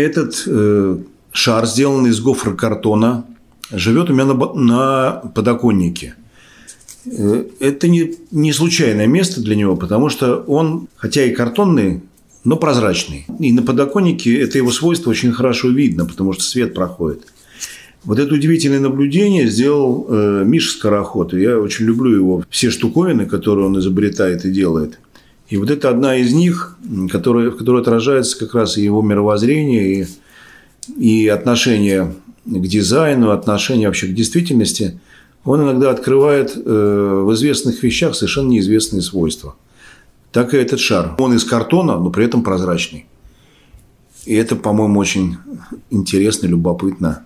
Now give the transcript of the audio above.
Этот э, шар, сделанный из гофрокартона, живет у меня на, на подоконнике. Э, это не, не случайное место для него, потому что он, хотя и картонный, но прозрачный. И на подоконнике это его свойство очень хорошо видно, потому что свет проходит. Вот это удивительное наблюдение сделал э, Миша Скороход. Я очень люблю его, все штуковины, которые он изобретает и делает. И вот это одна из них, которая, в которой отражается как раз и его мировоззрение, и, и отношение к дизайну, отношение вообще к действительности. Он иногда открывает э, в известных вещах совершенно неизвестные свойства. Так и этот шар. Он из картона, но при этом прозрачный. И это, по-моему, очень интересно, любопытно.